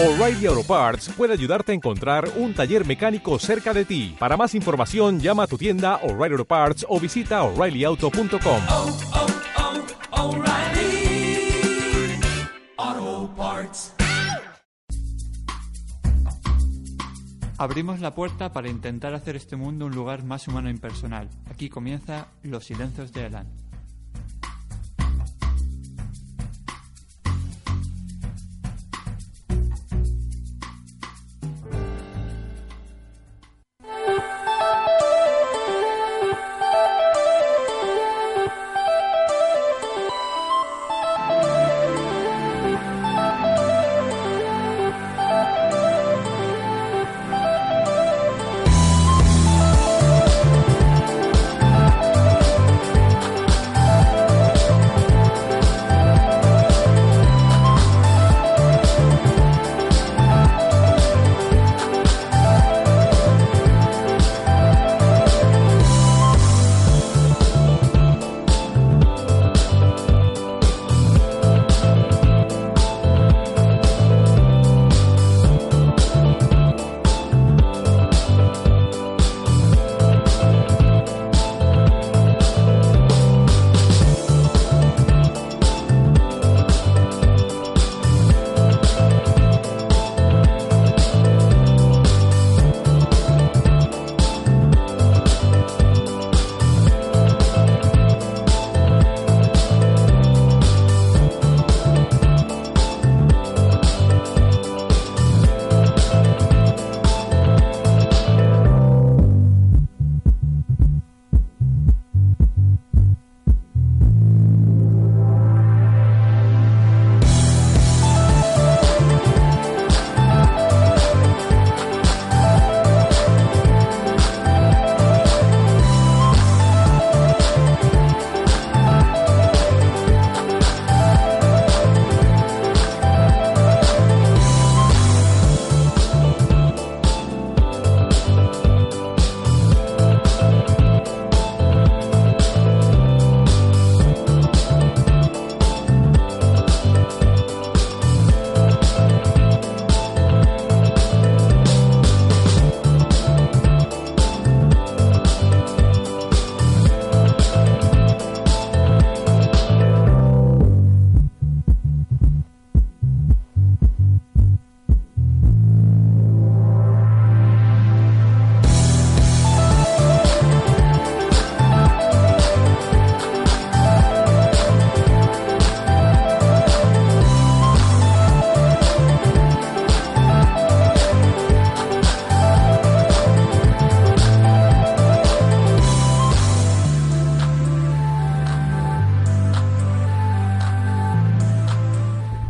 O'Reilly Auto Parts puede ayudarte a encontrar un taller mecánico cerca de ti. Para más información, llama a tu tienda O'Reilly Auto Parts o visita oreillyauto.com. oh, oh, Parts. Abrimos la puerta para intentar hacer este mundo un lugar más humano e impersonal. Aquí comienza Los Silencios de Elan.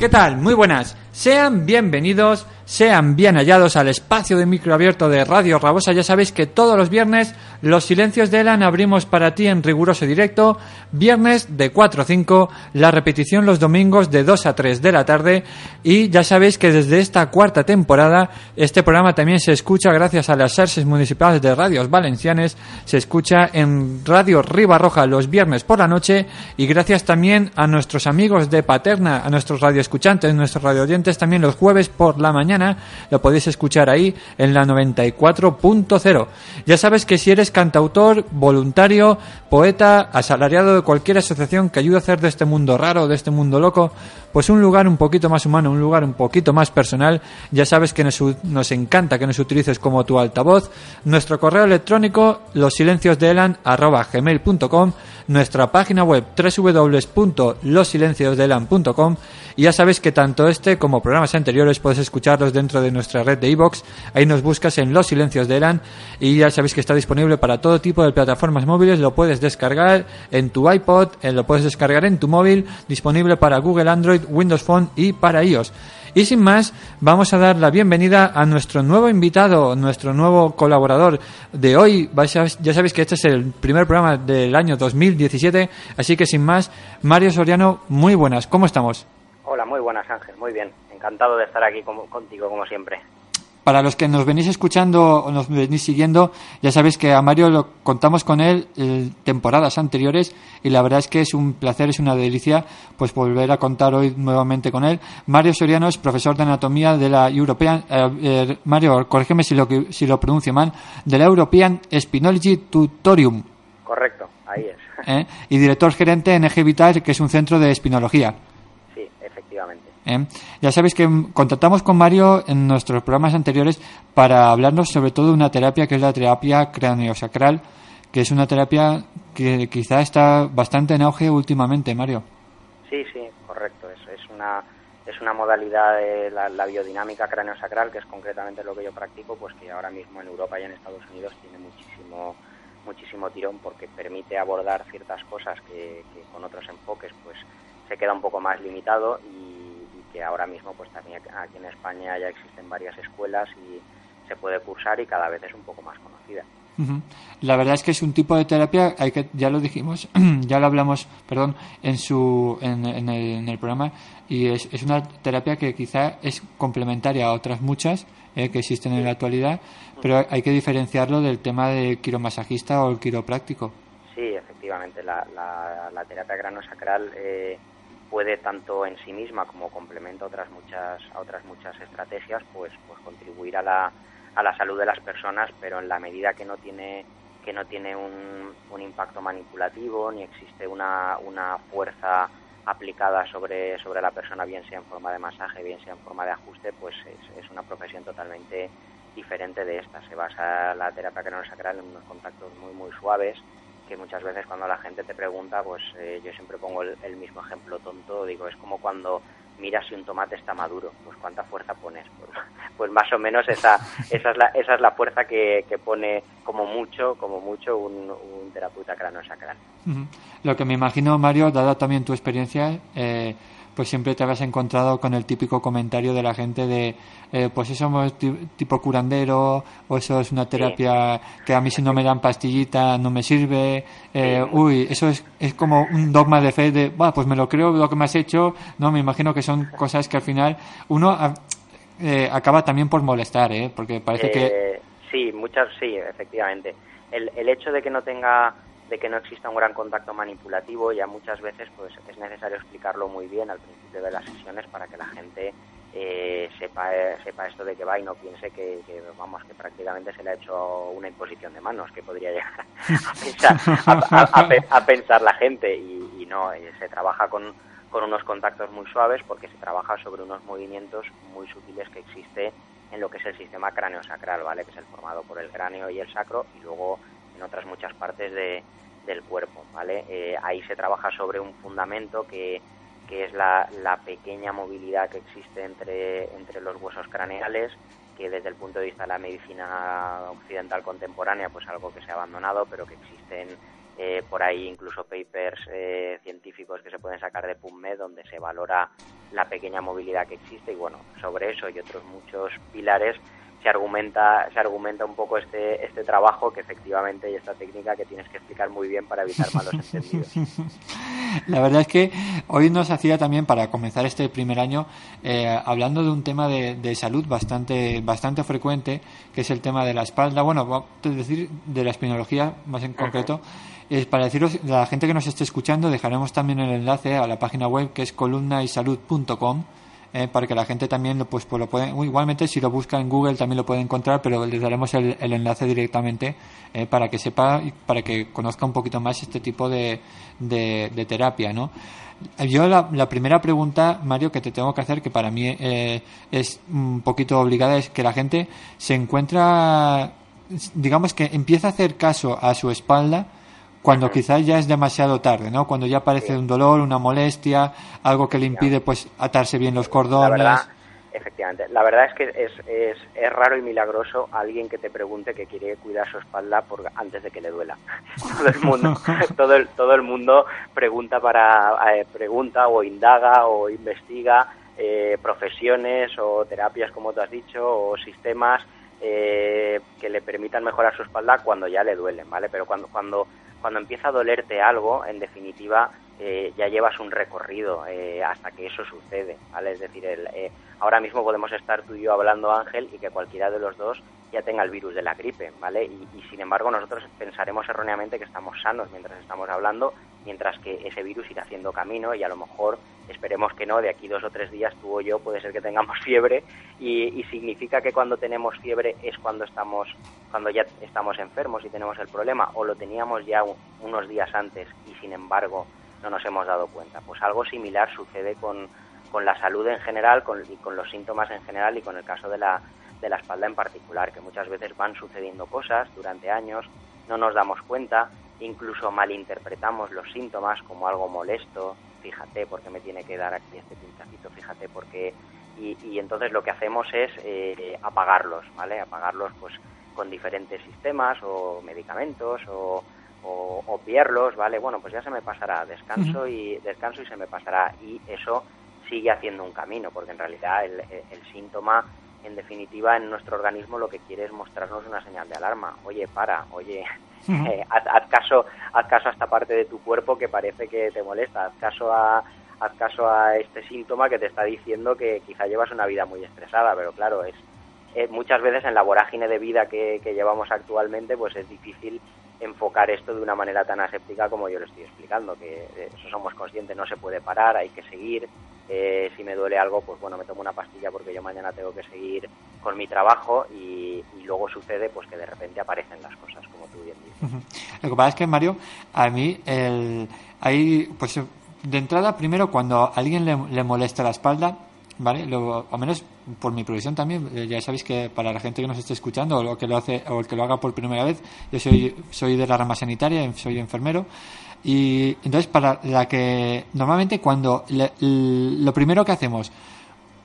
¿Qué tal? Muy buenas. Sean bienvenidos, sean bien hallados al espacio de micro abierto de Radio Rabosa. Ya sabéis que todos los viernes los silencios de Elan abrimos para ti en riguroso directo. Viernes de 4 a 5, la repetición los domingos de 2 a 3 de la tarde. Y ya sabéis que desde esta cuarta temporada este programa también se escucha gracias a las SERSES municipales de radios valencianes. Se escucha en Radio Ribarroja los viernes por la noche. Y gracias también a nuestros amigos de Paterna, a nuestros radioescuchantes, nuestros radioyentes también los jueves por la mañana. Lo podéis escuchar ahí en la 94.0. Ya sabes que si eres cantautor, voluntario, poeta, asalariado de cualquier asociación que ayude a hacer de este mundo raro, de este mundo loco, pues un lugar un poquito más humano, un lugar un poquito más personal. Ya sabes que nos, nos encanta que nos utilices como tu altavoz. Nuestro correo electrónico, losilenciosdeelan.gmail.com Nuestra página web, www.losilenciosdeelan.com y ya sabes que tanto este como programas anteriores puedes escucharlos dentro de nuestra red de iVoox. Ahí nos buscas en Los Silencios de Elan y ya sabéis que está disponible para todo tipo de plataformas móviles. Lo puedes descargar en tu iPod, eh, lo puedes descargar en tu móvil, disponible para Google Android, Windows Phone y para iOS. Y sin más, vamos a dar la bienvenida a nuestro nuevo invitado, nuestro nuevo colaborador de hoy. Ya sabéis que este es el primer programa del año 2017, así que sin más, Mario Soriano, muy buenas, ¿cómo estamos? Hola, muy buenas Ángel, muy bien. Encantado de estar aquí contigo como siempre. Para los que nos venís escuchando o nos venís siguiendo, ya sabéis que a Mario lo contamos con él en temporadas anteriores y la verdad es que es un placer, es una delicia pues volver a contar hoy nuevamente con él. Mario Soriano es profesor de anatomía de la European, eh, eh, Mario, corrígeme si lo, si lo pronuncio mal, de la European Spinology Tutorium. Correcto, ahí es. ¿eh? Y director gerente en Eje Vital, que es un centro de espinología. ¿Eh? Ya sabéis que contactamos con Mario en nuestros programas anteriores para hablarnos sobre todo de una terapia que es la terapia craneosacral, que es una terapia que quizá está bastante en auge últimamente, Mario. Sí, sí, correcto. Es, es una es una modalidad de la, la biodinámica craneosacral, que es concretamente lo que yo practico, pues que ahora mismo en Europa y en Estados Unidos tiene muchísimo muchísimo tirón porque permite abordar ciertas cosas que, que con otros enfoques pues se queda un poco más limitado y, que ahora mismo pues también aquí en España ya existen varias escuelas y se puede cursar y cada vez es un poco más conocida. La verdad es que es un tipo de terapia, hay que, ya lo dijimos, ya lo hablamos, perdón, en su, en, en, el, en el, programa y es, es, una terapia que quizá es complementaria a otras muchas eh, que existen en la actualidad, pero hay que diferenciarlo del tema del quiromasajista o el quiropráctico. Sí, efectivamente, la, la, la terapia granosacral eh, puede tanto en sí misma como complemento a otras muchas, a otras muchas estrategias, pues, pues contribuir a la a la salud de las personas, pero en la medida que no tiene que no tiene un, un impacto manipulativo ni existe una, una fuerza aplicada sobre, sobre la persona, bien sea en forma de masaje, bien sea en forma de ajuste, pues es, es una profesión totalmente diferente de esta. Se basa la terapia craneosacral en unos contactos muy, muy suaves, que muchas veces cuando la gente te pregunta, pues eh, yo siempre pongo el, mismo ejemplo tonto, digo, es como cuando mira si un tomate está maduro, pues cuánta fuerza pones. Pues, pues más o menos esa, esa, es, la, esa es la fuerza que, pone como mucho, como mucho un, un terapeuta cranossacral. Uh. Lo que me imagino, Mario, dada también tu experiencia, eh, pues siempre te habías encontrado con el típico comentario de la gente de, eh, pues eso es tipo curandero, o eso es una terapia que a mí si no me dan pastillita no me sirve, eh, uy, eso es, es como un dogma de fe de, bah, pues me lo creo lo que me has hecho, no, me imagino que son cosas que al final uno eh, acaba también por molestar, ¿eh? Porque parece que... Eh, sí, muchas, sí, efectivamente. El, el hecho de que no tenga de que no exista un gran contacto manipulativo, ya muchas veces pues es necesario explicarlo muy bien al principio de las sesiones para que la gente eh, sepa, sepa esto de que va y no piense que, que, vamos que prácticamente se le ha hecho una imposición de manos que podría llegar a pensar, a, pensar la gente y, no, eh, se trabaja con, con unos contactos muy suaves porque se trabaja sobre unos movimientos muy sutiles que existe en lo que es el sistema cráneo-sacral, ¿vale? Que es el formado por el cráneo y el sacro y luego en otras muchas partes de, del cuerpo, ¿vale? Eh, ahí se trabaja sobre un fundamento que, que es la, pequeña movilidad que existe entre, entre los huesos craneales, que desde el punto de vista de la medicina occidental contemporánea, pues algo que se ha abandonado, pero que existen eh, por ahí incluso papers eh, científicos que se pueden sacar de PubMed donde se valora la pequeña movilidad que existe y bueno, sobre eso y otros muchos pilares se argumenta se argumenta un poco este este trabajo que efectivamente y esta técnica que tienes que explicar muy bien para evitar malos entendidos. La verdad es que hoy nos hacía también para comenzar este primer año eh, hablando de un tema de, de, salud bastante bastante frecuente que es el tema de la espalda, bueno, decir de la espinología más en concreto. Uh -huh. Eh, para deciros la gente que nos esté escuchando dejaremos también el enlace a la página web que es columnaysalud.com eh, para que la gente también pues, pues lo puede, igualmente si lo busca en Google también lo puede encontrar, pero les daremos el, enlace directamente eh, para que sepa y para que conozca un poquito más este tipo de, de, terapia, ¿no? Yo la, la, primera pregunta, Mario, que te tengo que hacer, que para mí eh, es un poquito obligada, es que la gente se encuentra, digamos que empieza a hacer caso a su espalda cuando quizás ya es demasiado tarde, ¿no? Cuando ya aparece un dolor, una molestia, algo que le impide pues atarse bien los cordones. La verdad, efectivamente, la verdad es que es, es, es, raro y milagroso alguien que te pregunte que quiere cuidar su espalda por, antes de que le duela. todo el mundo, todo el, todo el mundo pregunta para eh, pregunta o indaga o investiga eh, profesiones o terapias como tú has dicho o sistemas eh, que le permitan mejorar su espalda cuando ya le duelen, ¿vale? Pero cuando cuando cuando empieza a dolerte algo, en definitiva, eh, ya llevas un recorrido eh, hasta que eso sucede, ¿vale? Es decir, el, eh, ahora mismo podemos estar tú y yo hablando, Ángel, y que cualquiera de los dos ya tenga el virus de la gripe, ¿vale? Y, y, sin embargo nosotros pensaremos erróneamente que estamos sanos mientras estamos hablando, mientras que ese virus irá haciendo camino y a lo mejor esperemos que no, de aquí dos o tres días tú o yo puede ser que tengamos fiebre y, y significa que cuando tenemos fiebre es cuando estamos, cuando ya estamos enfermos y tenemos el problema o lo teníamos ya unos días antes y sin embargo no nos hemos dado cuenta. Pues algo similar sucede con, con la salud en general con, y con los síntomas en general y con el caso de la, de la espalda en particular, que muchas veces van sucediendo cosas durante años, no nos damos cuenta, incluso malinterpretamos los síntomas como algo molesto, fíjate por qué me tiene que dar aquí este pinchacito, fíjate por qué... Y, y entonces lo que hacemos es eh, apagarlos, ¿vale? Apagarlos pues con diferentes sistemas o medicamentos o, o obviarlos, ¿vale? Bueno, pues ya se me pasará, descanso y descanso y se me pasará y eso sigue haciendo un camino, porque en realidad el, el síntoma en definitiva, en nuestro organismo lo que quiere es mostrarnos una señal de alarma. Oye, para, oye, eh, haz, haz, caso, haz caso a esta parte de tu cuerpo que parece que te molesta, haz caso a, haz caso a este síntoma que te está diciendo que quizá llevas una vida muy estresada, pero claro, es, eh, muchas veces en la vorágine de vida que, que llevamos actualmente, pues es difícil enfocar esto de una manera tan aséptica como yo lo estoy explicando, que eso somos conscientes, no se puede parar, hay que seguir, eh, si me duele algo, pues bueno, me tomo una pastilla porque yo mañana tengo que seguir con mi trabajo y, luego sucede pues que de repente aparecen las cosas, como tú bien dices. Lo que pasa es que, Mario, a mí el, hay, pues de entrada, primero cuando a alguien le, le molesta la espalda, ¿vale? Lo, al menos por mi profesión también, eh, ya sabéis que para la gente que nos esté escuchando o que lo hace o el que lo haga por primera vez, yo soy soy de la rama sanitaria, soy enfermero y entonces para la que normalmente cuando le, lo primero que hacemos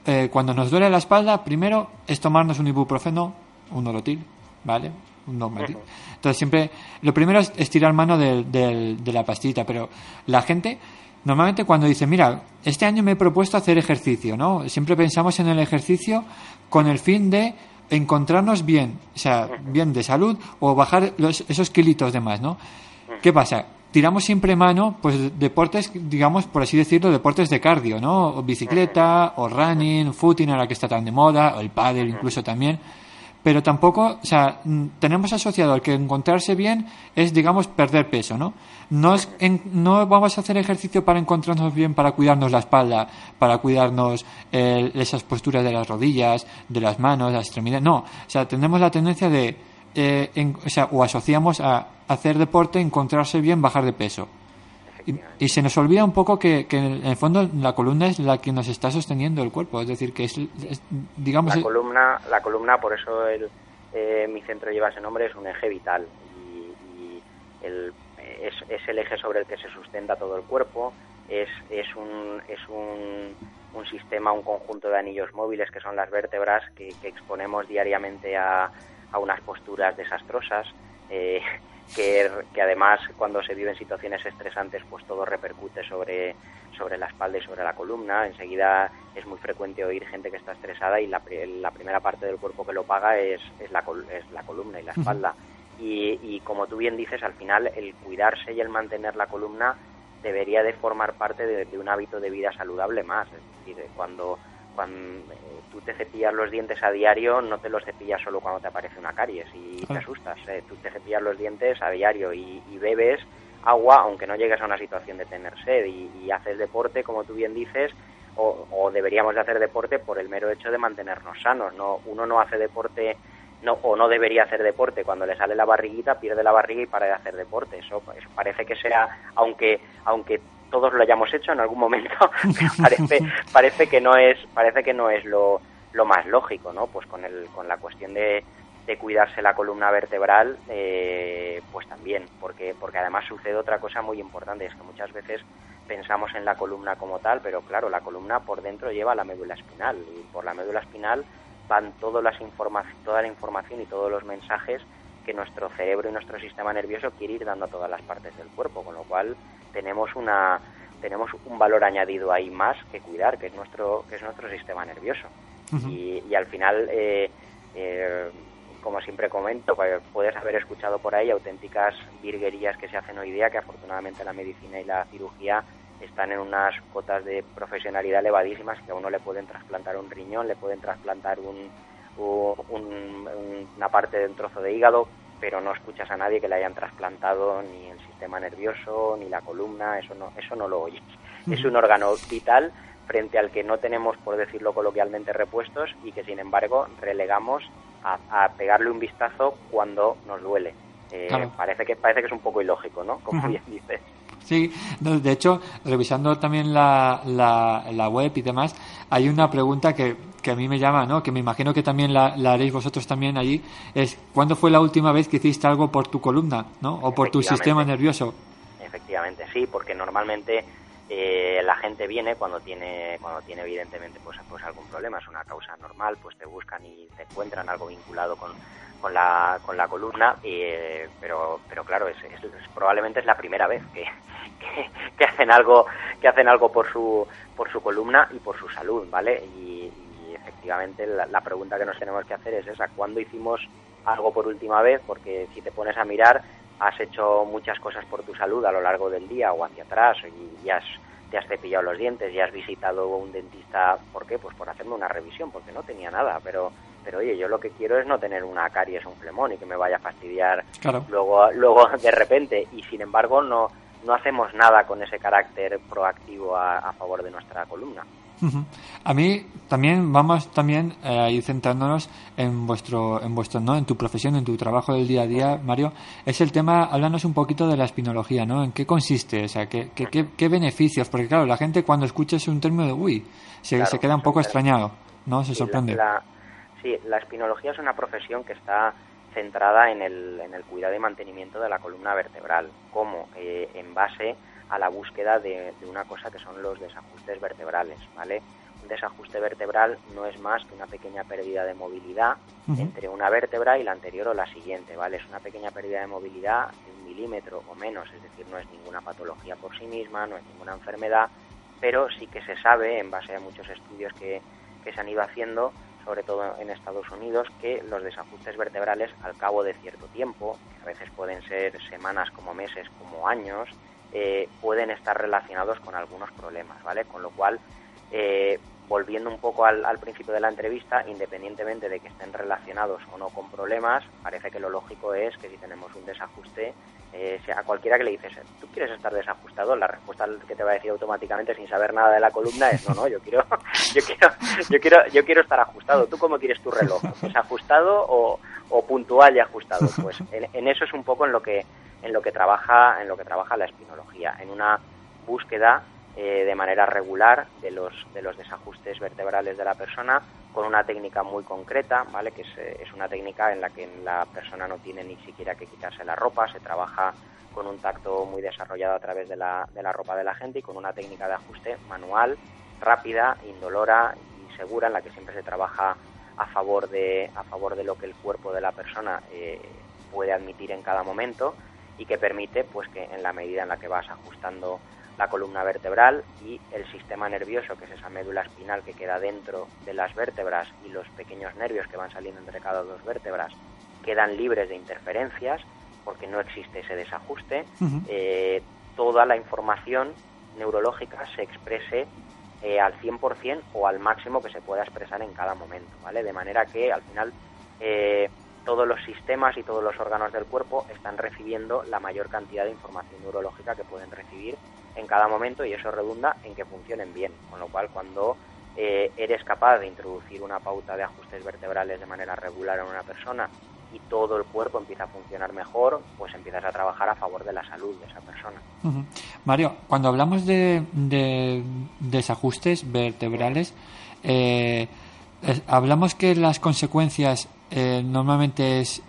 eh, cuando nos duele la espalda, primero es tomarnos un ibuprofeno, un orotil, ¿vale? Un normatil. Entonces siempre lo primero es estirar mano de, de, de la pastillita, pero la gente normalmente cuando dice, mira, este año me he propuesto hacer ejercicio, ¿no? Siempre pensamos en el ejercicio con el fin de encontrarnos bien, o sea, bien de salud o bajar los, esos kilitos de más, ¿no? ¿Qué pasa? Tiramos siempre mano, pues deportes, digamos, por así decirlo, deportes de cardio, ¿no? O bicicleta, o running, footing, ahora que está tan de moda, o el pádel incluso también pero tampoco, o sea, tenemos asociado al que encontrarse bien es, digamos, perder peso, ¿no? No, es en, no vamos a hacer ejercicio para encontrarnos bien, para cuidarnos la espalda, para cuidarnos eh, esas posturas de las rodillas, de las manos, las extremidades, no. O sea, tenemos la tendencia de, eh, en, o sea, o asociamos a hacer deporte, encontrarse bien, bajar de peso. Y, y, se nos olvida un poco que, que, en el fondo la columna es la que nos está sosteniendo el cuerpo, es decir, que es, es digamos... La columna, la columna por eso el, eh, mi centro lleva ese nombre, es un eje vital y, y el, es, es, el eje sobre el que se sustenta todo el cuerpo, es, es, un, es un, un sistema, un conjunto de anillos móviles que son las vértebras que, que exponemos diariamente a, a unas posturas desastrosas. Eh, que, que, además cuando se viven situaciones estresantes pues todo repercute sobre, sobre la espalda y sobre la columna. Enseguida es muy frecuente oír gente que está estresada y la, la primera parte del cuerpo que lo paga es, es, la, es la columna y la espalda. Y, y como tú bien dices, al final el cuidarse y el mantener la columna debería de formar parte de, de un hábito de vida saludable más. Es decir, cuando cuando eh, tú te cepillas los dientes a diario, no te los cepillas solo cuando te aparece una caries y te asustas. Eh. Tú te cepillas los dientes a diario y, y, bebes agua, aunque no llegues a una situación de tener sed, y, y haces deporte, como tú bien dices, o, o, deberíamos de hacer deporte por el mero hecho de mantenernos sanos. No, uno no hace deporte no, o no debería hacer deporte. Cuando le sale la barriguita, pierde la barriga y para de hacer deporte. Eso, eso parece que sea, aunque, aunque todos lo hayamos hecho en algún momento, parece, parece que no es, parece que no es lo, lo más lógico, ¿no? Pues con el, con la cuestión de, de cuidarse la columna vertebral, eh, pues también, porque, porque además sucede otra cosa muy importante, es que muchas veces pensamos en la columna como tal, pero claro, la columna por dentro lleva la médula espinal y por la médula espinal van todas las toda la información y todos los mensajes que nuestro cerebro y nuestro sistema nervioso quiere ir dando a todas las partes del cuerpo, con lo cual tenemos una tenemos un valor añadido ahí más que cuidar, que es nuestro que es nuestro sistema nervioso. Uh -huh. y, y, al final, eh, eh, como siempre comento, pues, puedes haber escuchado por ahí auténticas virguerías que se hacen hoy día, que afortunadamente la medicina y la cirugía están en unas cotas de profesionalidad elevadísimas que a uno le pueden trasplantar un riñón, le pueden trasplantar un, una parte de un trozo de hígado, pero no escuchas a nadie que le hayan trasplantado ni el sistema nervioso, ni la columna, eso no, eso no lo oyes. Es un órgano vital frente al que no tenemos, por decirlo coloquialmente, repuestos y que sin embargo relegamos a, pegarle un vistazo cuando nos duele. Eh, parece que parece que es un poco ilógico, ¿no? Como bien dices. Sí, de hecho, revisando también la, la, web y demás, hay una pregunta que, que, a mí me llama, ¿no? que me imagino que también la, haréis vosotros también allí, es ¿cuándo fue la última vez que hiciste algo por tu columna ¿no? o por tu sistema nervioso? Efectivamente, sí, porque normalmente eh, la gente viene cuando tiene cuando tiene evidentemente pues, pues algún problema es una causa normal pues te buscan y te encuentran algo vinculado con, con la con la columna eh, pero pero claro es, probablemente es la primera vez que, que, hacen algo que hacen algo por su por su columna y por su salud vale y, efectivamente la, la, pregunta que nos tenemos que hacer es esa cuándo hicimos algo por última vez porque si te pones a mirar has hecho muchas cosas por tu salud a lo largo del día o hacia atrás y, has, te has cepillado los dientes y has visitado un dentista, ¿por qué? Pues por hacerme una revisión, porque no tenía nada, pero pero oye, yo lo que quiero es no tener una caries o un flemón y que me vaya a fastidiar luego luego de repente y sin embargo no no hacemos nada con ese carácter proactivo a favor de nuestra columna. A mí también vamos también eh, a ir centrándonos en vuestro, en vuestro, ¿no? En tu profesión, en tu trabajo del día a día, Mario. Es el tema, háblanos un poquito de la espinología, ¿no? ¿En qué consiste? O sea, ¿qué, qué, beneficios? Porque claro, la gente cuando escucha un término de uy, se, se queda un poco extrañado, ¿no? Se sorprende. sí, la espinología es una profesión que está centrada en el, en el cuidado y mantenimiento de la columna vertebral, como eh, en base a la búsqueda de, una cosa que son los desajustes vertebrales, ¿vale? Un desajuste vertebral no es más que una pequeña pérdida de movilidad entre una vértebra y la anterior o la siguiente, ¿vale? Es una pequeña pérdida de movilidad de un milímetro o menos, es decir, no es ninguna patología por sí misma, no es ninguna enfermedad, pero sí que se sabe, en base a muchos estudios que, que se han ido haciendo, sobre todo en Estados Unidos, que los desajustes vertebrales al cabo de cierto tiempo, que a veces pueden ser semanas como meses como años, eh, pueden estar relacionados con algunos problemas, ¿vale? Con lo cual, eh, volviendo un poco al, principio de la entrevista, independientemente de que estén relacionados o no con problemas, parece que lo lógico es que si tenemos un desajuste, eh, sea cualquiera que le dices, ¿tú quieres estar desajustado? La respuesta que te va a decir automáticamente sin saber nada de la columna es, no, no, yo quiero, yo quiero, yo quiero, yo quiero estar ajustado. ¿Tú cómo quieres tu reloj? ¿Desajustado o, o puntual y ajustado? Pues en eso es un poco en lo que en lo que trabaja, en lo que trabaja la espinología, en una búsqueda eh, de manera regular de los, de los desajustes vertebrales de la persona con una técnica muy concreta, ¿vale? que es, eh, es, una técnica en la que la persona no tiene ni siquiera que quitarse la ropa, se trabaja con un tacto muy desarrollado a través de la, de la ropa de la gente y con una técnica de ajuste manual, rápida, indolora y segura en la que siempre se trabaja a favor de, a favor de lo que el cuerpo de la persona eh, puede admitir en cada momento y que permite pues que en la medida en la que vas ajustando la columna vertebral y el sistema nervioso, que es esa médula espinal que queda dentro de las vértebras y los pequeños nervios que van saliendo entre cada dos vértebras, quedan libres de interferencias porque no existe ese desajuste, eh, toda la información neurológica se exprese eh, al 100% o al máximo que se pueda expresar en cada momento, ¿vale? De manera que al final eh, todos los sistemas y todos los órganos del cuerpo están recibiendo la mayor cantidad de información neurológica que pueden recibir en cada momento y eso redunda en que funcionen bien. Con lo cual, cuando eh, eres capaz de introducir una pauta de ajustes vertebrales de manera regular en una persona y todo el cuerpo empieza a funcionar mejor, pues empiezas a trabajar a favor de la salud de esa persona. Mario, cuando hablamos de, desajustes vertebrales, eh, hablamos que las consecuencias eh, normalmente es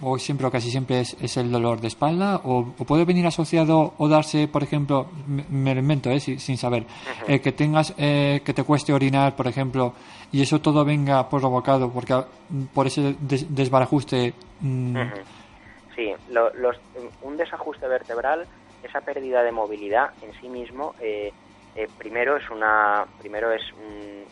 o siempre o casi siempre es, el dolor de espalda o, puede venir asociado o darse por ejemplo me, lo invento eh, sin, saber eh, que tengas eh, que te cueste orinar por ejemplo y eso todo venga provocado porque por ese desbarajuste mm. sí los, un desajuste vertebral esa pérdida de movilidad en sí mismo primero es una primero es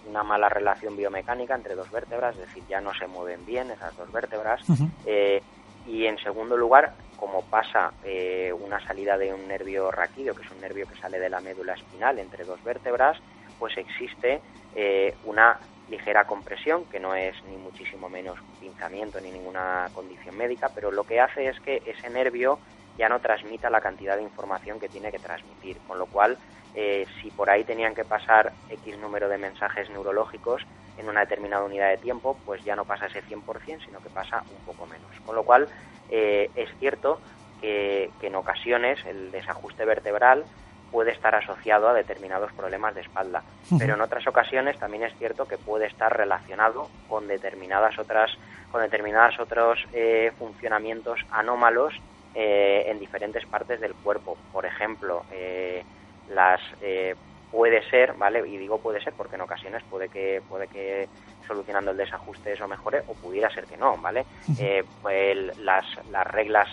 una mala relación biomecánica entre dos vértebras, es decir, ya no se mueven bien esas dos vértebras. Eh, y en segundo lugar, como pasa eh, una salida de un nervio raquídeo, que es un nervio que sale de la médula espinal entre dos vértebras, pues existe eh, una ligera compresión, que no es ni muchísimo menos pinzamiento ni ninguna condición médica, pero lo que hace es que ese nervio ya no transmita la cantidad de información que tiene que transmitir, con lo cual eh, si por ahí tenían que pasar X número de mensajes neurológicos en una determinada unidad de tiempo, pues ya no pasa ese 100%, sino que pasa un poco menos. Con lo cual eh, es cierto que, que en ocasiones el desajuste vertebral puede estar asociado a determinados problemas de espalda, pero en otras ocasiones también es cierto que puede estar relacionado con determinadas otras con determinados otros eh, funcionamientos anómalos eh, en diferentes partes del cuerpo. Por ejemplo, eh, las puede ser, ¿vale? Y digo puede ser porque en ocasiones puede que puede que solucionando el desajuste eso mejore o pudiera ser que no, ¿vale? pues las, las reglas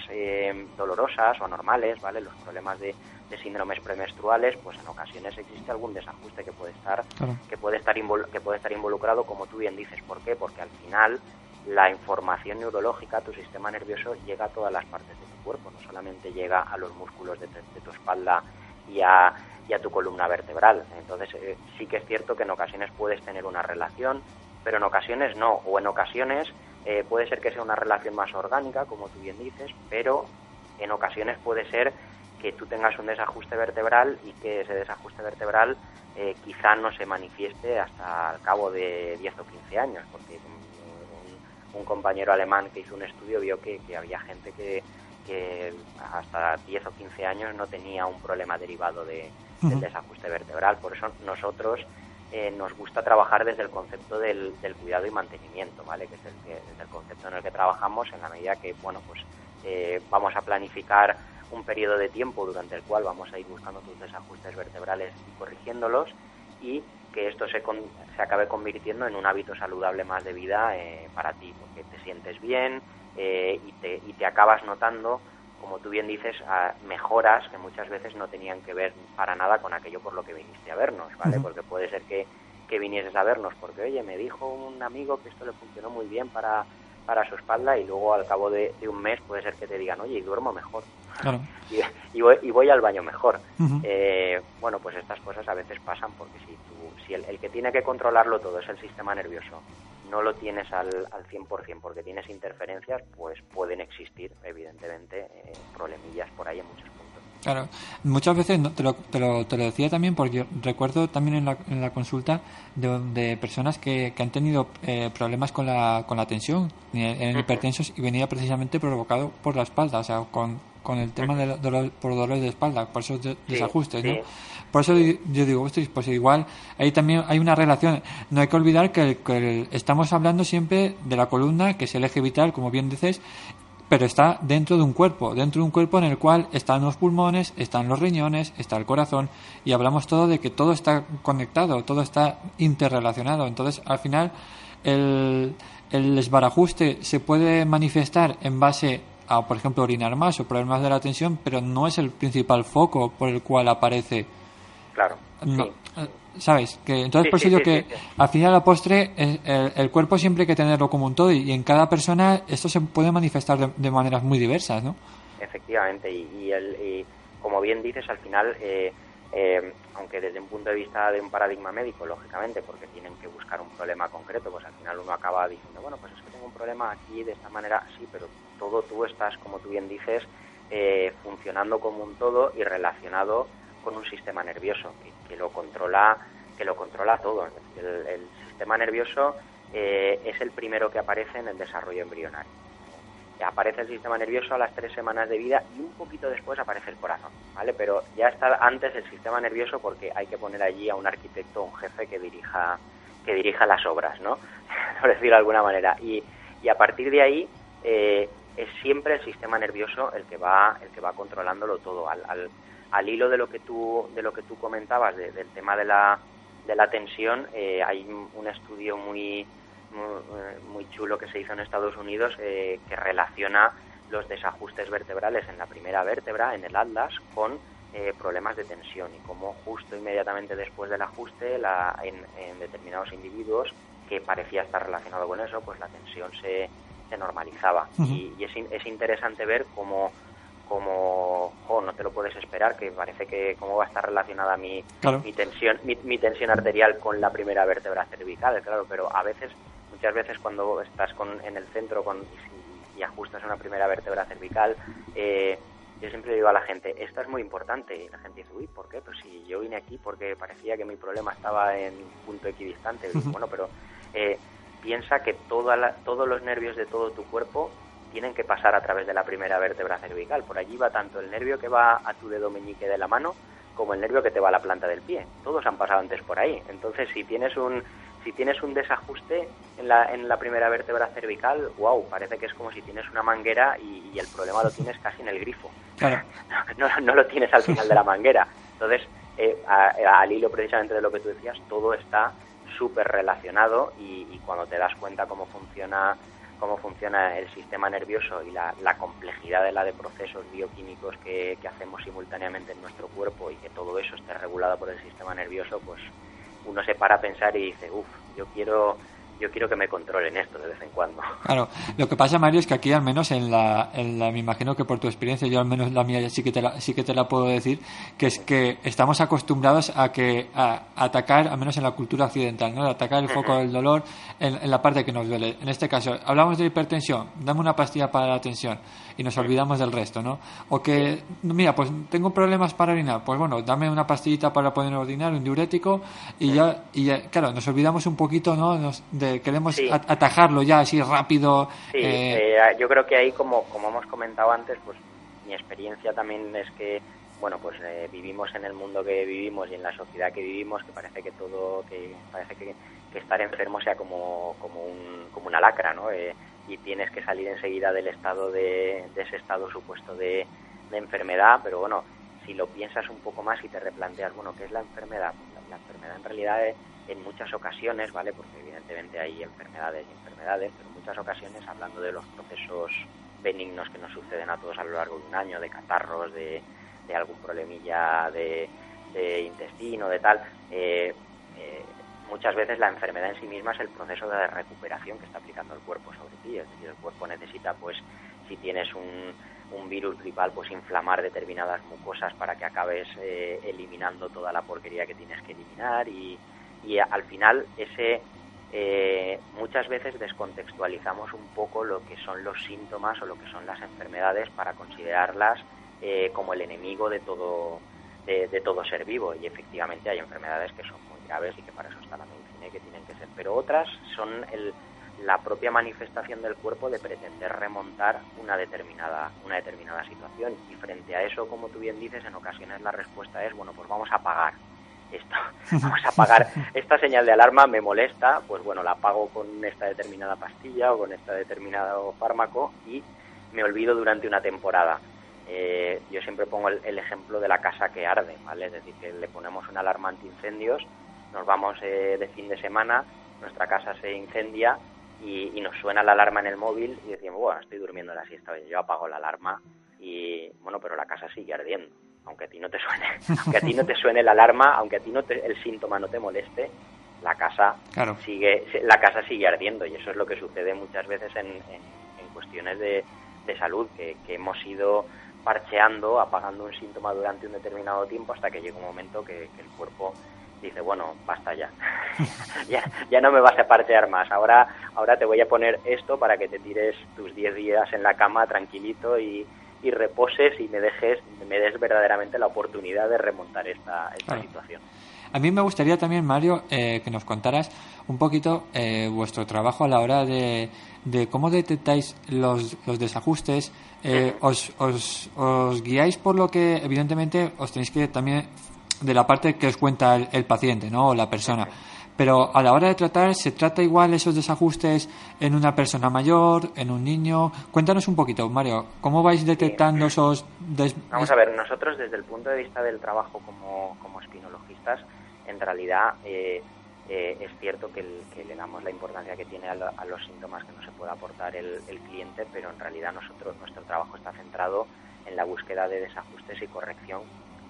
dolorosas o anormales, ¿vale? Los problemas de, de síndromes premenstruales, pues en ocasiones existe algún desajuste que puede estar que puede estar que puede estar involucrado, como tú bien dices. ¿Por qué? Porque al final la información neurológica, tu sistema nervioso llega a todas las partes de tu cuerpo, no solamente llega a los músculos de, tu espalda y a, y a, tu columna vertebral. Entonces eh, sí que es cierto que en ocasiones puedes tener una relación, pero en ocasiones no, o en ocasiones eh, puede ser que sea una relación más orgánica, como tú bien dices, pero en ocasiones puede ser que tú tengas un desajuste vertebral y que ese desajuste vertebral eh, quizá no se manifieste hasta el cabo de 10 o 15 años, porque un, compañero alemán que hizo un estudio vio que, había gente que, que, hasta 10 o 15 años no tenía un problema derivado de, del desajuste vertebral. Por eso nosotros eh, nos gusta trabajar desde el concepto del, cuidado y mantenimiento, ¿vale? que es el, el concepto en el que trabajamos en la medida que bueno pues eh, vamos a planificar un periodo de tiempo durante el cual vamos a ir buscando tus desajustes vertebrales y corrigiéndolos y que esto se, se acabe convirtiendo en un hábito saludable más de vida eh, para ti, porque te sientes bien eh, y, te, y te acabas notando, como tú bien dices, mejoras que muchas veces no tenían que ver para nada con aquello por lo que viniste a vernos, ¿vale? Porque puede ser que, que vinieses a vernos porque, oye, me dijo un amigo que esto le funcionó muy bien para para su espalda y luego al cabo de, un mes puede ser que te digan, oye, y duermo mejor. y, voy, al baño mejor. Eh, bueno, pues estas cosas a veces pasan porque si, tú, si el, que tiene que controlarlo todo es el sistema nervioso, no lo tienes al, al 100% porque tienes interferencias, pues pueden existir, evidentemente, eh, problemillas por ahí en muchos puntos. Claro, muchas veces te, lo, te, lo, te, lo, decía también porque recuerdo también en la, en la consulta de, personas que, que, han tenido eh, problemas con la, con la tensión en hipertensos y venía precisamente provocado por la espalda, o sea, con, con el tema de dolor, por dolores de espalda, por esos desajustes, ¿no? Por eso yo digo, pues igual ahí también hay una relación. No hay que olvidar que, que estamos hablando siempre de la columna, que es el eje vital, como bien dices, pero está dentro de un cuerpo, dentro de un cuerpo en el cual están los pulmones, están los riñones, está el corazón y hablamos todo de que todo está conectado, todo está interrelacionado. Entonces, al final, el, el desbarajuste se puede manifestar en base a, por ejemplo, orinar más o problemas de la tensión, pero no es el principal foco por el cual aparece. Claro. ¿Sabes? Que, entonces, por eso digo que al final, a la postre, el, cuerpo siempre hay que tenerlo como un todo y, en cada persona esto se puede manifestar de, maneras muy diversas, ¿no? Efectivamente, y, el, como bien dices, al final, eh, eh, aunque desde un punto de vista de un paradigma médico, lógicamente, porque tienen que buscar un problema concreto, pues al final uno acaba diciendo, bueno, pues es que tengo un problema aquí de esta manera, sí, pero todo tú estás, como tú bien dices, eh, funcionando como un todo y relacionado con un sistema nervioso que, lo controla que lo controla todo. El, sistema nervioso eh, es el primero que aparece en el desarrollo embrionario. Aparece el sistema nervioso a las tres semanas de vida y un poquito después aparece el corazón, ¿vale? Pero ya está antes el sistema nervioso porque hay que poner allí a un arquitecto, un jefe que dirija que dirija las obras, ¿no? Por decirlo de alguna manera. Y, y a partir de ahí eh, es siempre el sistema nervioso el que va el que va controlándolo todo. Al, al, al hilo de lo que tú de lo que tú comentabas del tema de la de la tensión eh, hay un estudio muy, muy, chulo que se hizo en Estados Unidos eh, que relaciona los desajustes vertebrales en la primera vértebra en el atlas con eh, problemas de tensión y cómo justo inmediatamente después del ajuste en, en, determinados individuos que parecía estar relacionado con eso pues la tensión se, se normalizaba. Y, es, es interesante ver cómo como no te lo puedes esperar que parece que cómo va a estar relacionada mi, mi tensión mi, tensión arterial con la primera vértebra cervical claro pero a veces muchas veces cuando estás con, en el centro con y, ajustas una primera vértebra cervical eh, yo siempre digo a la gente esto es muy importante y la gente dice uy por qué pues si yo vine aquí porque parecía que mi problema estaba en punto equidistante bueno pero eh, piensa que toda todos los nervios de todo tu cuerpo tienen que pasar a través de la primera vértebra cervical. Por allí va tanto el nervio que va a tu dedo meñique de la mano como el nervio que te va a la planta del pie. Todos han pasado antes por ahí. Entonces, si tienes un si tienes un desajuste en la, en la primera vértebra cervical, wow, parece que es como si tienes una manguera y, el problema lo tienes casi en el grifo. No, no, lo tienes al final de la manguera. Entonces, eh, al hilo precisamente de lo que tú decías, todo está súper relacionado y, y, cuando te das cuenta cómo funciona cómo funciona el sistema nervioso y la, complejidad de la de procesos bioquímicos que, que, hacemos simultáneamente en nuestro cuerpo y que todo eso esté regulado por el sistema nervioso, pues uno se para a pensar y dice, uff, yo quiero yo quiero que me controlen esto de vez en cuando. Claro, lo que pasa, Mario, es que aquí al menos en la, en la me imagino que por tu experiencia, yo al menos la mía sí que te la, sí que te la puedo decir, que es que estamos acostumbrados a que a, atacar, al menos en la cultura occidental, ¿no? atacar el foco del dolor en, la parte que nos duele. En este caso, hablamos de hipertensión, dame una pastilla para la tensión y nos olvidamos del resto, ¿no? O que, mira, pues tengo problemas para orinar, pues bueno, dame una pastillita para poder orinar, un diurético y ya, y ya, claro, nos olvidamos un poquito, ¿no? de queremos atajarlo ya así rápido. Sí, eh, eh, yo creo que ahí, como, como hemos comentado antes, pues mi experiencia también es que, bueno, pues eh, vivimos en el mundo que vivimos y en la sociedad que vivimos, que parece que todo, que parece que, estar enfermo sea como, como, un, como una lacra, ¿no? Y tienes que salir enseguida del estado de, de ese estado supuesto de, de enfermedad, pero bueno, si lo piensas un poco más y te replanteas, bueno, ¿qué es la enfermedad? Pues la, enfermedad en realidad es, en muchas ocasiones, ¿vale? Porque evidentemente hay enfermedades y enfermedades, pero en muchas ocasiones, hablando de los procesos benignos que nos suceden a todos a lo largo de un año, de catarros, de, algún problemilla de, intestino, de tal, eh, eh, muchas veces la enfermedad en sí misma es el proceso de recuperación que está aplicando el cuerpo sobre ti. Es decir, el cuerpo necesita, pues, si tienes un, un virus gripal, pues inflamar determinadas mucosas para que acabes eh, eliminando toda la porquería que tienes que eliminar y, al final ese eh, muchas veces descontextualizamos un poco lo que son los síntomas o lo que son las enfermedades para considerarlas eh, como el enemigo de todo de, todo ser vivo y efectivamente hay enfermedades que son graves y que para eso está la medicina y que tienen que ser pero otras son el, la propia manifestación del cuerpo de pretender remontar una determinada una determinada situación y frente a eso como tú bien dices en ocasiones la respuesta es bueno pues vamos a pagar esto, vamos a apagar esta señal de alarma, me molesta, pues bueno, la apago con esta determinada pastilla o con este determinado fármaco y me olvido durante una temporada. Eh, yo siempre pongo el, ejemplo de la casa que arde, ¿vale? Es decir, que le ponemos una alarma antiincendios, nos vamos eh, de fin de semana, nuestra casa se incendia y, y, nos suena la alarma en el móvil y decimos, bueno, estoy durmiendo la siesta, yo apago la alarma y, bueno, pero la casa sigue ardiendo aunque a ti no te suene, aunque a ti no te suene la alarma, aunque a ti no el síntoma no te moleste, la casa sigue la casa sigue ardiendo y eso es lo que sucede muchas veces en, en, cuestiones de, de salud que, que, hemos ido parcheando, apagando un síntoma durante un determinado tiempo hasta que llega un momento que, el cuerpo dice, bueno, basta ya. ya. ya. no me vas a parchear más. Ahora, ahora te voy a poner esto para que te tires tus 10 días en la cama tranquilito y, y reposes y me dejes, me des verdaderamente la oportunidad de remontar esta, esta situación. A mí me gustaría también, Mario, eh, que nos contaras un poquito eh, vuestro trabajo a la hora de, de cómo detectáis los, los desajustes. Eh, os, os, os, guiáis por lo que, evidentemente, os tenéis que también de la parte que os cuenta el, paciente, ¿no? O la persona. Pero a la hora de tratar, ¿se trata igual esos desajustes en una persona mayor, en un niño? Cuéntanos un poquito, Mario, ¿cómo vais detectando esos... Vamos a ver, nosotros desde el punto de vista del trabajo como, como espinologistas, en realidad eh, eh, es cierto que, le damos la importancia que tiene a, los síntomas que nos se puede aportar el, el cliente, pero en realidad nosotros nuestro trabajo está centrado en la búsqueda de desajustes y corrección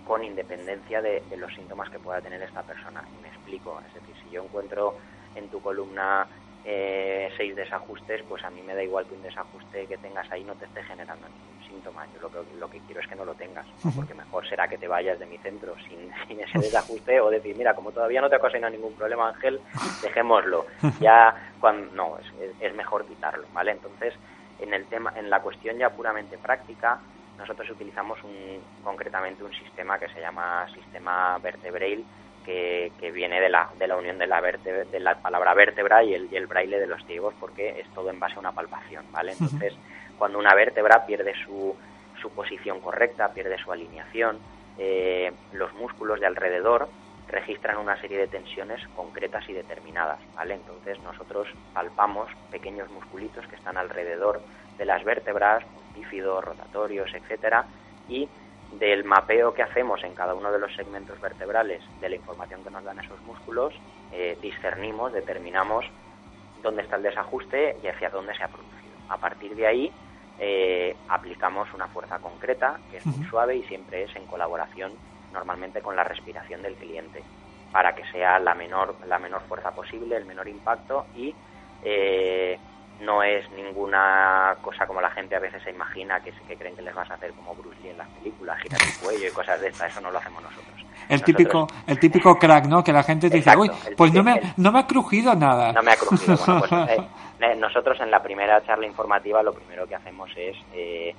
con independencia de, los síntomas que pueda tener esta persona. Y me explico, es decir, si yo encuentro en tu columna eh, seis desajustes, pues a mí me da igual que un desajuste que tengas ahí no te esté generando ningún síntoma. Yo lo que, lo que quiero es que no lo tengas, porque mejor será que te vayas de mi centro sin, sin ese desajuste o decir, mira, como todavía no te ha ocasionado ningún problema, Ángel, dejémoslo. Ya, cuando, no, es, es mejor quitarlo, ¿vale? Entonces, en, el tema, en la cuestión ya puramente práctica, nosotros utilizamos un, concretamente un sistema que se llama sistema Vertebrail, que, que, viene de la, de la unión de la, verte, de la palabra vértebra y el, y el, braille de los ciegos, porque es todo en base a una palpación, ¿vale? Entonces, cuando una vértebra pierde su, su posición correcta, pierde su alineación, eh, los músculos de alrededor registran una serie de tensiones concretas y determinadas, ¿vale? Entonces nosotros palpamos pequeños musculitos que están alrededor de las vértebras, bífidos, rotatorios, etcétera, y del mapeo que hacemos en cada uno de los segmentos vertebrales de la información que nos dan esos músculos, eh, discernimos, determinamos dónde está el desajuste y hacia dónde se ha producido. A partir de ahí eh, aplicamos una fuerza concreta, que es muy suave y siempre es en colaboración normalmente con la respiración del cliente, para que sea la menor, la menor fuerza posible, el menor impacto y eh, no es ninguna cosa como la gente a veces se imagina que, que creen que les vas a hacer como Bruce Lee en las películas, girar el cuello y cosas de estas, eso no lo hacemos nosotros. El nosotros, típico, el típico crack, ¿no? Que la gente te Exacto, dice, uy, pues no me, no me ha crujido nada. No me ha crujido. Bueno, pues, eh, eh, nosotros en la primera charla informativa lo primero que hacemos es eh,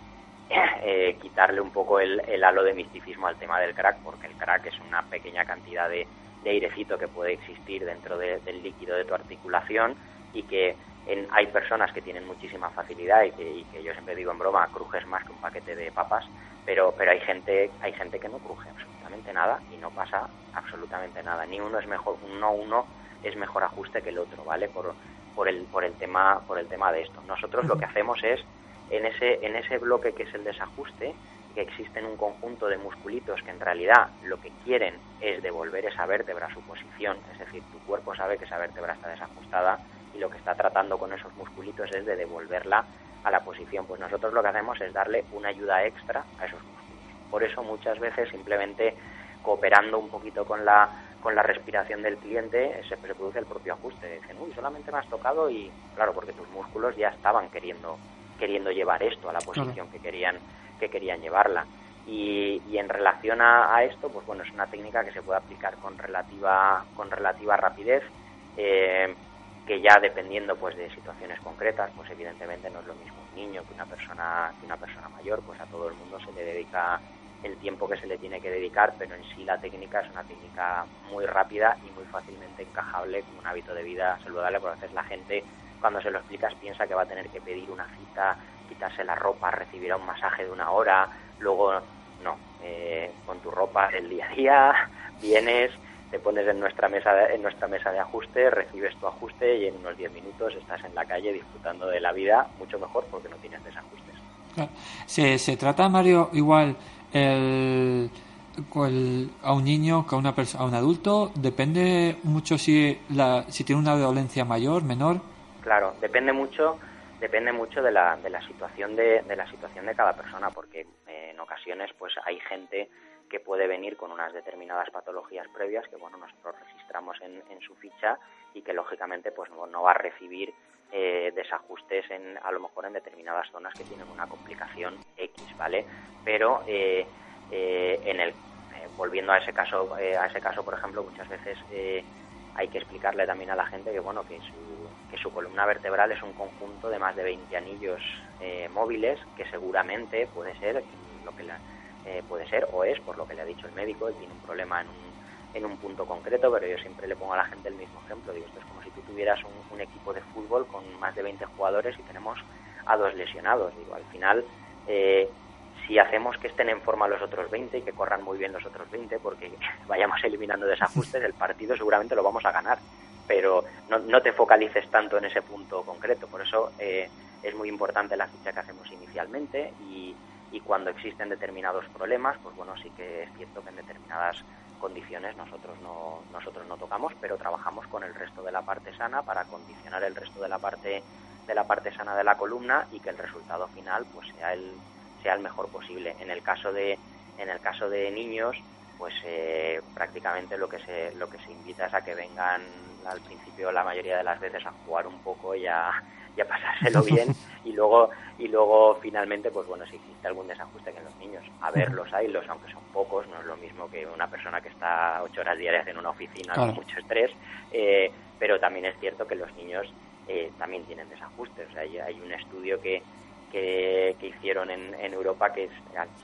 eh, quitarle un poco el, el halo de misticismo al tema del crack, porque el crack es una pequeña cantidad de, de airecito que puede existir dentro de- del líquido de tu articulación y que en- hay personas que tienen muchísima facilidad y que, y que yo siempre digo en broma, crujes más que un paquete de papas, pero, pero hay gente hay gente que no cruje absolutamente nada y no pasa absolutamente nada. Ni uno es mejor, uno uno es mejor ajuste que el otro, ¿vale? Por, por el por el tema por el tema de esto. Nosotros lo que hacemos es en ese en ese bloque que es el desajuste que existen un conjunto de musculitos que en realidad lo que quieren es devolver esa vértebra a su posición, es decir, tu cuerpo sabe que esa vértebra está desajustada y lo que está tratando con esos musculitos es de devolverla a la posición. Pues nosotros lo que hacemos es darle una ayuda extra a esos músculos. Por eso muchas veces simplemente cooperando un poquito con la con la respiración del cliente se, se produce el propio ajuste. Dicen, uy, solamente me has tocado y claro, porque tus músculos ya estaban queriendo queriendo llevar esto a la posición que querían que querían llevarla. Y, y en relación a, a, esto, pues bueno, es una técnica que se puede aplicar con relativa con relativa rapidez. Eh, que ya dependiendo pues de situaciones concretas pues evidentemente no es lo mismo un niño que una persona que una persona mayor pues a todo el mundo se le dedica el tiempo que se le tiene que dedicar pero en sí la técnica es una técnica muy rápida y muy fácilmente encajable como un hábito de vida saludable porque a veces la gente cuando se lo explicas piensa que va a tener que pedir una cita quitarse la ropa recibirá un masaje de una hora luego no eh, con tu ropa el día a día vienes te pones en nuestra mesa de, en nuestra mesa de ajuste, recibes tu ajuste y en unos 10 minutos estás en la calle disfrutando de la vida mucho mejor porque no tienes desajustes. Se, se trata, Mario, igual el, el, a un niño que a, una a un adulto, depende mucho si, la, si tiene una dolencia mayor, menor. Claro, depende mucho depende mucho de la, de la situación de, de la situación de cada persona porque eh, en ocasiones pues hay gente que puede venir con unas determinadas patologías previas que bueno nosotros registramos en, en su ficha y que lógicamente pues no, no va a recibir eh, desajustes en a lo mejor en determinadas zonas que tienen una complicación X vale pero eh, eh, en el volviendo a ese caso a ese caso por ejemplo muchas veces hay que explicarle también a la gente que bueno que su que su columna vertebral es un conjunto de más de 20 anillos móviles que seguramente puede ser lo que la, eh, puede ser o es, por lo que le ha dicho el médico, él tiene un problema en un, en un punto concreto, pero yo siempre le pongo a la gente el mismo ejemplo. Digo, esto es como si tú tuvieras un, un, equipo de fútbol con más de 20 jugadores y tenemos a dos lesionados. Digo, al final, eh, si hacemos que estén en forma los otros 20 y que corran muy bien los otros 20, porque vayamos eliminando desajustes, el partido seguramente lo vamos a ganar. Pero no, no te focalices tanto en ese punto concreto. Por eso eh, es muy importante la ficha que hacemos inicialmente y y cuando existen determinados problemas, pues bueno, sí que es cierto que en determinadas condiciones nosotros no, nosotros no tocamos, pero trabajamos con el resto de la parte sana para condicionar el resto de la parte de la parte sana de la columna y que el resultado final pues sea el sea el mejor posible. En el caso de en el caso de niños, pues eh, prácticamente lo que se lo que se invita es a que vengan al principio la mayoría de las veces a jugar un poco y a, y a pasárselo bien y luego y luego finalmente pues bueno si existe algún desajuste que en los niños. A ver los hay los aunque son pocos no es lo mismo que una persona que está ocho horas diarias en una oficina con mucho estrés eh, pero también es cierto que los niños eh, también tienen desajustes. O sea, hay, hay un estudio que que, hicieron en, en, Europa que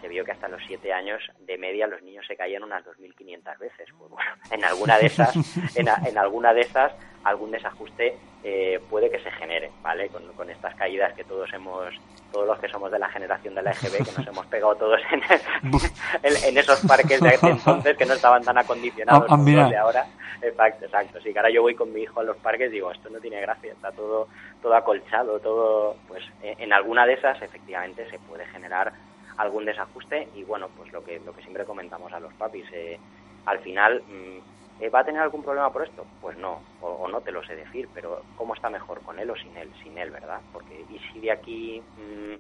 se vio que hasta los siete años de media los niños se caían unas 2.500 veces. Pues bueno, en alguna de esas, en, en alguna de esas algún desajuste eh, puede que se genere, ¿vale? Con, con, estas caídas que todos hemos, todos los que somos de la generación de la EGB, que nos hemos pegado todos en, en, esos parques de entonces que no estaban tan acondicionados ah, como los de ahora. Exacto, exacto. Sí, que ahora yo voy con mi hijo a los parques y digo, esto no tiene gracia, está todo, todo acolchado, todo, pues en alguna de esas efectivamente se puede generar algún desajuste y bueno, pues lo que, lo que siempre comentamos a los papis, eh, al final... Mm, eh, ¿Va a tener algún problema por esto? Pues no, o, no te lo sé decir, pero ¿cómo está mejor con él o sin él? Sin él, ¿verdad? Porque y si de aquí mm,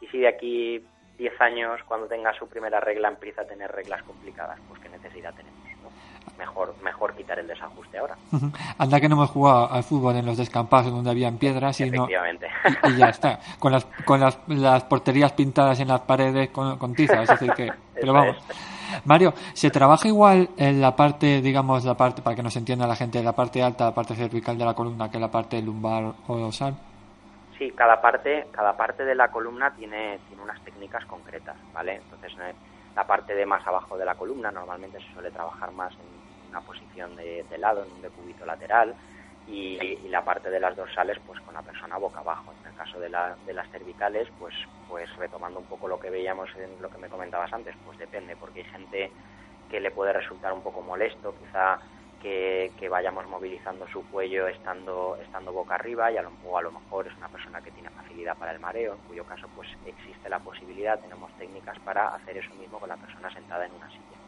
y si de aquí 10 años cuando tenga su primera regla empieza a tener reglas complicadas, pues qué necesidad tenemos, Mejor mejor quitar el desajuste ahora. Anda que no hemos jugado al fútbol en los descampados donde habían piedras y, ya está, con las con las, las porterías pintadas en las paredes con, con tiza, es decir que pero vamos. Mario, ¿se trabaja igual en la parte, digamos, la parte, para que nos entienda la gente, la parte alta, la parte cervical de la columna que la parte lumbar o dorsal? Sí, cada parte, cada parte de la columna tiene, tiene unas técnicas concretas, ¿vale? Entonces, eh, la parte de más abajo de la columna normalmente se suele trabajar más en una posición de, de lado, en un decúbito lateral, y, la parte de las dorsales pues con la persona boca abajo. En el caso de, la, de las cervicales, pues, pues retomando un poco lo que veíamos en lo que me comentabas antes, pues depende, porque hay gente que le puede resultar un poco molesto, quizá que, vayamos movilizando su cuello estando, estando boca arriba y a lo, o a lo mejor es una persona que tiene facilidad para el mareo, en cuyo caso pues existe la posibilidad, tenemos técnicas para hacer eso mismo con la persona sentada en una silla,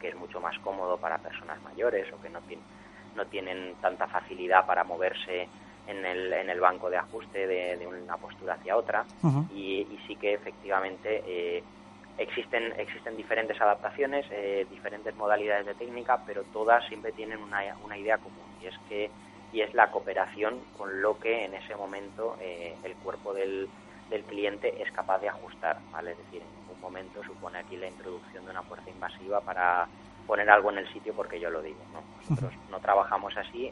que es mucho más cómodo para personas mayores o que no tienen no tienen tanta facilidad para moverse en el, en el banco de ajuste de, una postura hacia otra. Y, sí que efectivamente eh, existen existen diferentes adaptaciones eh, diferentes modalidades de técnica pero todas siempre tienen una, una, idea común y es que y es la cooperación con lo que en ese momento eh, el cuerpo del, del cliente es capaz de ajustar vale es decir en ningún momento supone aquí la introducción de una fuerza invasiva para poner algo en el sitio porque yo lo digo. ¿no? Nosotros no trabajamos así,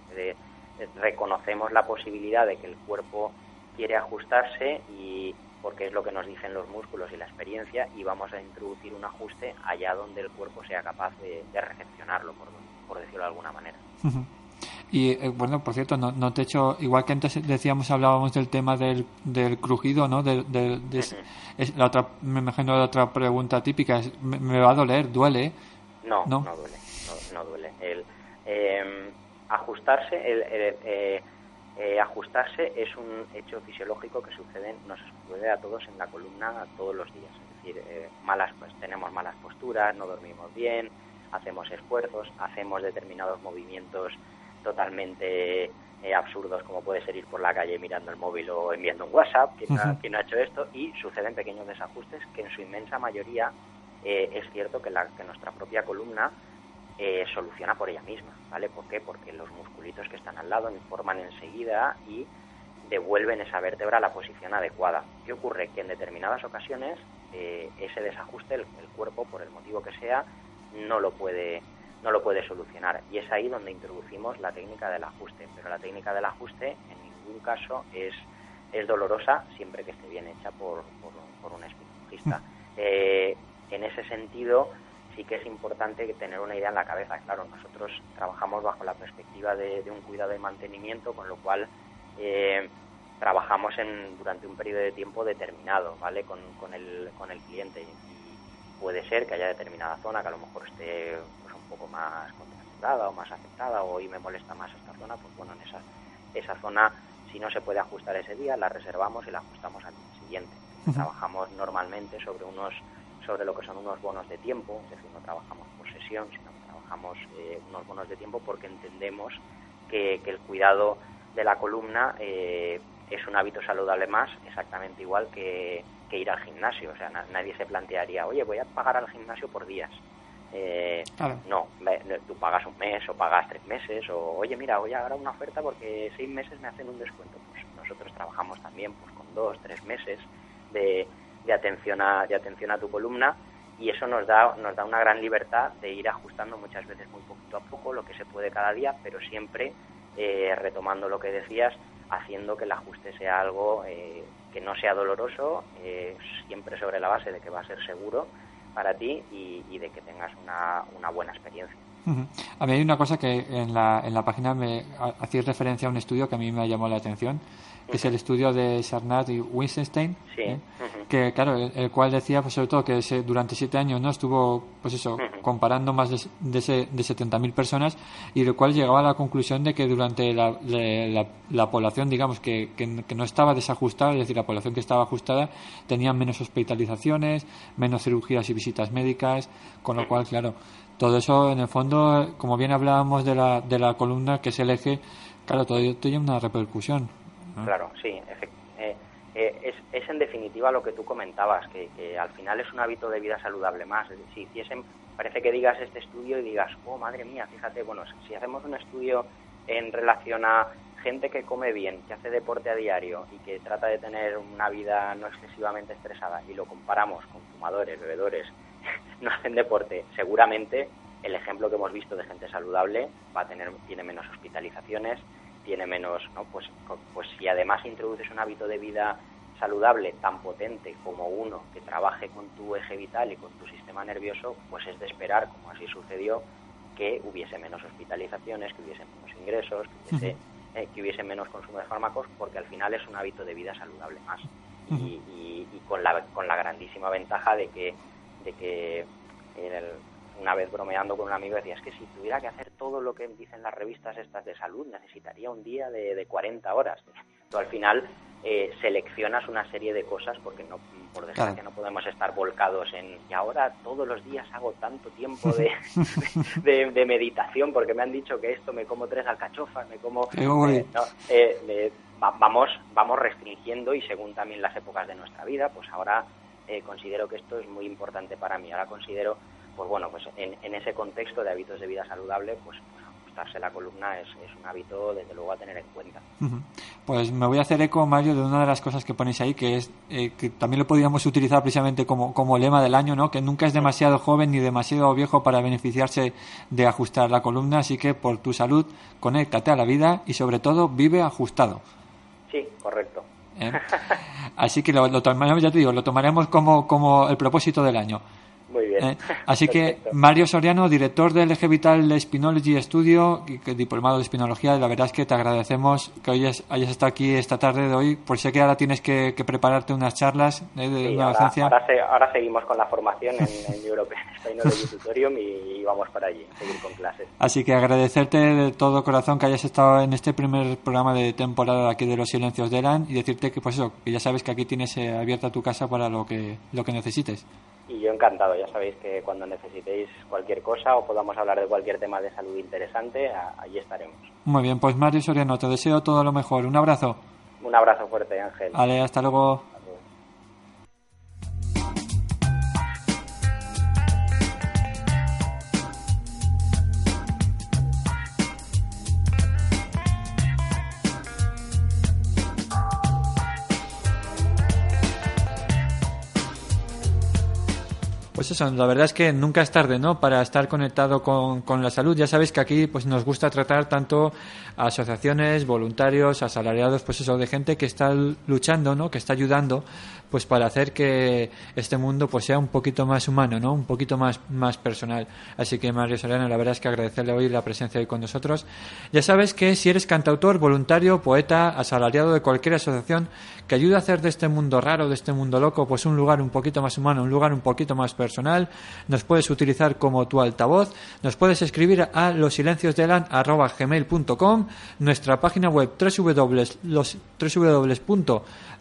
reconocemos la posibilidad de que el cuerpo quiere ajustarse y porque es lo que nos dicen los músculos y la experiencia y vamos a introducir un ajuste allá donde el cuerpo sea capaz de, recepcionarlo, por, por, decirlo de alguna manera. Y eh, bueno, por cierto, no, no te hecho, igual que antes decíamos, hablábamos del tema del, del crujido, ¿no? De, es, la otra, me imagino la otra pregunta típica es, me va a doler? ¿Duele? No, no, duele, no, duele. El, em, ajustarse, el, eh, eh, ajustarse es un hecho fisiológico que sucede, nos sucede a todos en la columna todos los días. Es decir, eh, malas, pues tenemos malas posturas, no dormimos bien, hacemos esfuerzos, hacemos determinados movimientos totalmente absurdos como puede ser ir por la calle mirando el móvil o enviando un WhatsApp, que no, ha hecho esto, y suceden pequeños desajustes que en su inmensa mayoría eh, es cierto que, la, que nuestra propia columna eh, soluciona por ella misma, ¿vale? ¿Por qué? Porque los musculitos que están al lado informan enseguida y devuelven esa vértebra a la posición adecuada. ¿Qué ocurre? Que en determinadas ocasiones eh, ese desajuste, el, cuerpo, por el motivo que sea, no lo puede no lo puede solucionar y es ahí donde introducimos la técnica del ajuste pero la técnica del ajuste en ningún caso es, es dolorosa siempre que esté bien hecha por, por, un especialista eh, en ese sentido sí que es importante tener una idea en la cabeza. Claro, nosotros trabajamos bajo la perspectiva de, un cuidado y mantenimiento, con lo cual eh, trabajamos en, durante un periodo de tiempo determinado, ¿vale? Con, con, el, con el cliente. Y puede ser que haya determinada zona que a lo mejor esté pues, un poco más contracturada o más afectada, o hoy me molesta más esta zona, pues bueno, en esa, esa zona, si no se puede ajustar ese día, la reservamos y la ajustamos al día siguiente. Trabajamos normalmente sobre unos sobre lo que son unos bonos de tiempo, es decir, no trabajamos por sesión, sino que trabajamos eh, unos bonos de tiempo porque entendemos que, el cuidado de la columna eh, es un hábito saludable más, exactamente igual que, ir al gimnasio. O sea, nadie se plantearía, oye, voy a pagar al gimnasio por días. Eh, Claro. No, tú pagas un mes o pagas tres meses o, oye, mira, voy a dar una oferta porque seis meses me hacen un descuento. Pues nosotros trabajamos también pues con dos, tres meses de, de atención a, de atención a tu columna y eso nos da, nos da una gran libertad de ir ajustando muchas veces muy poquito a poco lo que se puede cada día, pero siempre eh, retomando lo que decías, haciendo que el ajuste sea algo eh, que no sea doloroso, eh, siempre sobre la base de que va a ser seguro para ti y, y de que tengas una, una buena experiencia. A mí hay una cosa que en la, en la página me ha- hacéis referencia a un estudio que a mí me llamó la atención, que es el estudio de Sarnat y Wittgenstein, Sí. ¿eh? Que claro, el, el cual decía pues sobre todo que se- durante siete años no estuvo pues eso comparando más de, de, ese- de 70.000 personas y el cual llegaba a la conclusión de que durante la, la- la- la población digamos que, que, que no estaba desajustada, es decir, la población que estaba ajustada tenía menos hospitalizaciones, menos cirugías y visitas médicas, con lo cual claro, todo eso en el fondo, como bien hablábamos de la, de la columna que es el eje, claro, todo ello tiene una repercusión. Claro, sí. eh, eh, es, es en definitiva lo que tú comentabas, que, que al final es un hábito de vida saludable más. Si hiciesen, parece que digas este estudio y digas, oh madre mía, fíjate, bueno, si hacemos un estudio en relación a gente que come bien, que hace deporte a diario y que trata de tener una vida no excesivamente estresada y lo comparamos con fumadores, bebedores, no hacen deporte, seguramente el ejemplo que hemos visto de gente saludable va a tener tiene menos hospitalizaciones, tiene menos, ¿no? Pues, pues si además introduces un hábito de vida saludable tan potente como uno que trabaje con tu eje vital y con tu sistema nervioso, pues es de esperar, como así sucedió, que hubiese menos hospitalizaciones, que hubiese menos ingresos, que hubiese, eh, que hubiese menos consumo de fármacos, porque al final es un hábito de vida saludable más. Y, y- y con, la, con la grandísima ventaja de que, de que el- una vez bromeando con un amigo decía, es que si tuviera que hacer todo lo que dicen las revistas estas de salud, necesitaría un día de, de 40 horas. Tú al final eh, seleccionas una serie de cosas porque no por desgracia Claro. no podemos estar volcados en y ahora todos los días hago tanto tiempo de, de, de meditación porque me han dicho que esto me como tres alcachofas, me como... Eh, no, eh, va- vamos, vamos restringiendo y según también las épocas de nuestra vida, pues ahora eh, considero que esto es muy importante para mí. Ahora considero, pues bueno, pues en, en ese contexto de hábitos de vida saludable, pues, ajustarse la columna es, es un hábito desde luego a tener en cuenta. Pues me voy a hacer eco, Mario, de una de las cosas que ponéis ahí, que es eh, que también lo podríamos utilizar precisamente como, como lema del año, ¿no? Que nunca es demasiado joven ni demasiado viejo para beneficiarse de ajustar la columna, así que por tu salud, conéctate a la vida y sobre todo vive ajustado. Sí, correcto. ¿Eh? Así que lo, lo tomaremos, ya te digo, lo tomaremos como, como el propósito del año. Muy bien. ¿eh? Así que. Mario Soriano, director del Eje Vital Spinology Studio, y diplomado de espinología, la verdad es que te agradecemos que hoy hayas, hayas estado aquí esta tarde de hoy, por sé que ahora tienes que, que prepararte unas charlas ¿eh? de Sí, una ahora, docencia. ahora se- ahora seguimos con la formación en, en European Tutorium y, y vamos para allí, seguir con clases. Así que agradecerte de todo corazón que hayas estado en este primer programa de temporada aquí de los Silencios de Elan y decirte que pues eso, que ya sabes que aquí tienes eh, abierta tu casa para lo que, lo que necesites. Y yo encantado, ya sabéis que cuando necesitéis cualquier cosa o podamos hablar de cualquier tema de salud interesante, allí estaremos. Muy bien, pues Mario Soriano, te deseo todo lo mejor. Un abrazo. Un abrazo fuerte, Ángel. Vale, hasta luego. Pues eso, la verdad es que nunca es tarde, ¿no? Para estar conectado con, con la salud. Ya sabéis que aquí pues nos gusta tratar tanto a asociaciones, voluntarios, asalariados, pues eso, de gente que está luchando, ¿no? Que está ayudando, pues para hacer que este mundo pues sea un poquito más humano, ¿no? Un poquito más, más personal. Así que Mario Soriano, la verdad es que agradecerle hoy la presencia hoy con nosotros. Ya sabes que si eres cantautor, voluntario, poeta, asalariado de cualquier asociación que ayude a hacer de este mundo raro, de este mundo loco, pues un lugar un poquito más humano, un lugar un poquito más personal, nos puedes utilizar como tu altavoz, nos puedes escribir a losilenciosdelan@gmail.com, nuestra página web www.los-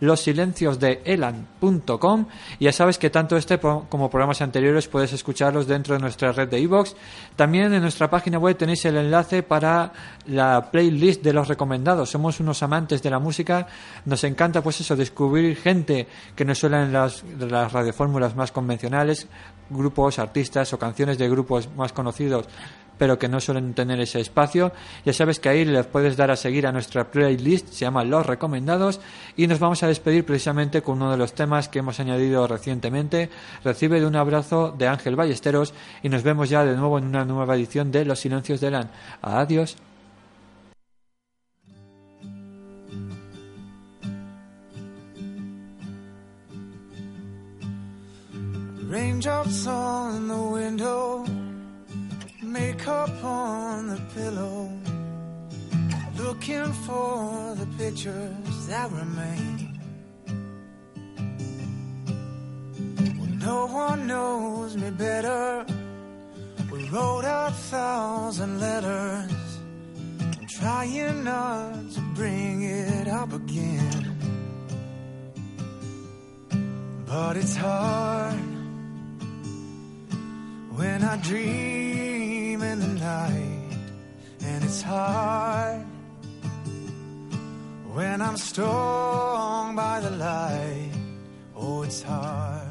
www.losilenciosdeelan.com y ya sabes que tanto este como programas anteriores puedes escucharlos dentro de nuestra red de iVoox. También en nuestra página web tenéis el enlace para la playlist de los recomendados. Somos unos amantes de la música, nos encanta pues eso, descubrir gente que no suena en las, las radiofórmulas más convencionales, grupos, artistas o canciones de grupos más conocidos pero que no suelen tener ese espacio. Ya sabes que ahí les puedes dar a seguir a nuestra playlist, se llama Los Recomendados, y nos vamos a despedir precisamente con uno de los temas que hemos añadido recientemente. Recibe de un abrazo de Ángel Ballesteros y nos vemos ya de nuevo en una nueva edición de Los Silencios de Lan. Adiós. Raindrops the window, makeup on the pillow, looking for the pictures that remain. Well, no one knows me better. We wrote a thousand letters. I'm trying not to bring it up again. But it's hard when I dream in the night, and it's hard when I'm stung by the light. Oh, it's hard.